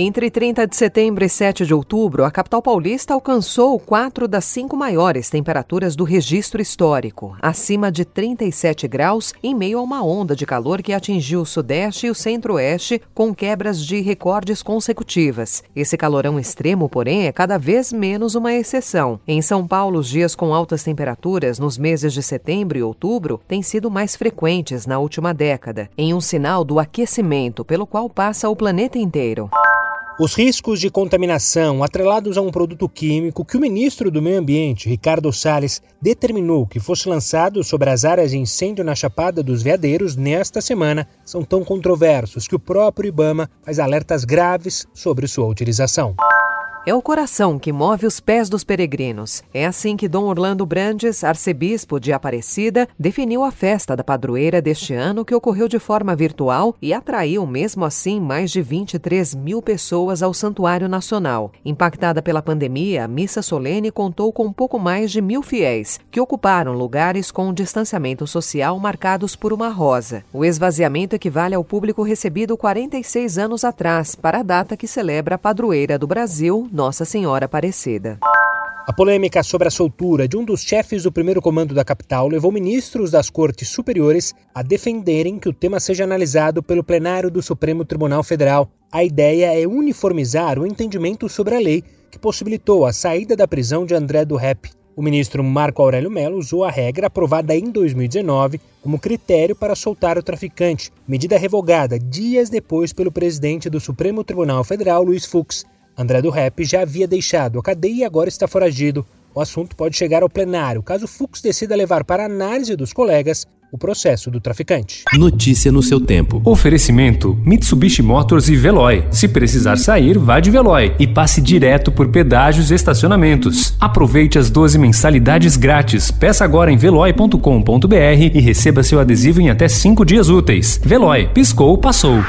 Entre 30 de setembro e 7 de outubro, a capital paulista alcançou quatro das cinco maiores temperaturas do registro histórico, acima de 37 graus, em meio a uma onda de calor que atingiu o sudeste e o centro-oeste, com quebras de recordes consecutivas. Esse calorão extremo, porém, é cada vez menos uma exceção. Em São Paulo, os dias com altas temperaturas nos meses de setembro e outubro têm sido mais frequentes na última década, em um sinal do aquecimento pelo qual passa o planeta inteiro. Os riscos de contaminação atrelados a um produto químico que o ministro do Meio Ambiente, Ricardo Salles, determinou que fosse lançado sobre as áreas de incêndio na Chapada dos Veadeiros nesta semana são tão controversos que o próprio Ibama faz alertas graves sobre sua utilização. É o coração que move os pés dos peregrinos. É assim que Dom Orlando Brandes, arcebispo de Aparecida, definiu a festa da padroeira deste ano, que ocorreu de forma virtual e atraiu, mesmo assim, mais de 23 mil pessoas ao Santuário Nacional. Impactada pela pandemia, a missa solene contou com pouco mais de mil fiéis, que ocuparam lugares com distanciamento social marcados por uma rosa. O esvaziamento equivale ao público recebido 46 anos atrás, para a data que celebra a padroeira do Brasil, nossa Senhora Aparecida. A polêmica sobre a soltura de um dos chefes do primeiro comando da capital levou ministros das cortes superiores a defenderem que o tema seja analisado pelo plenário do Supremo Tribunal Federal. A ideia é uniformizar o entendimento sobre a lei que possibilitou a saída da prisão de André do Rep. O ministro Marco Aurélio Mello usou a regra aprovada em 2019 como critério para soltar o traficante, medida revogada dias depois pelo presidente do Supremo Tribunal Federal, Luiz Fux. André do Rep já havia deixado a cadeia e agora está foragido. O assunto pode chegar ao plenário caso Fux decida levar para análise dos colegas o processo do traficante. Notícia no seu tempo. Oferecimento: Mitsubishi Motors e Veloy. Se precisar sair, vá de Veloy e passe direto por pedágios e estacionamentos. Aproveite as 12 mensalidades grátis. Peça agora em veloy.com.br e receba seu adesivo em até 5 dias úteis. Veloy, piscou, passou.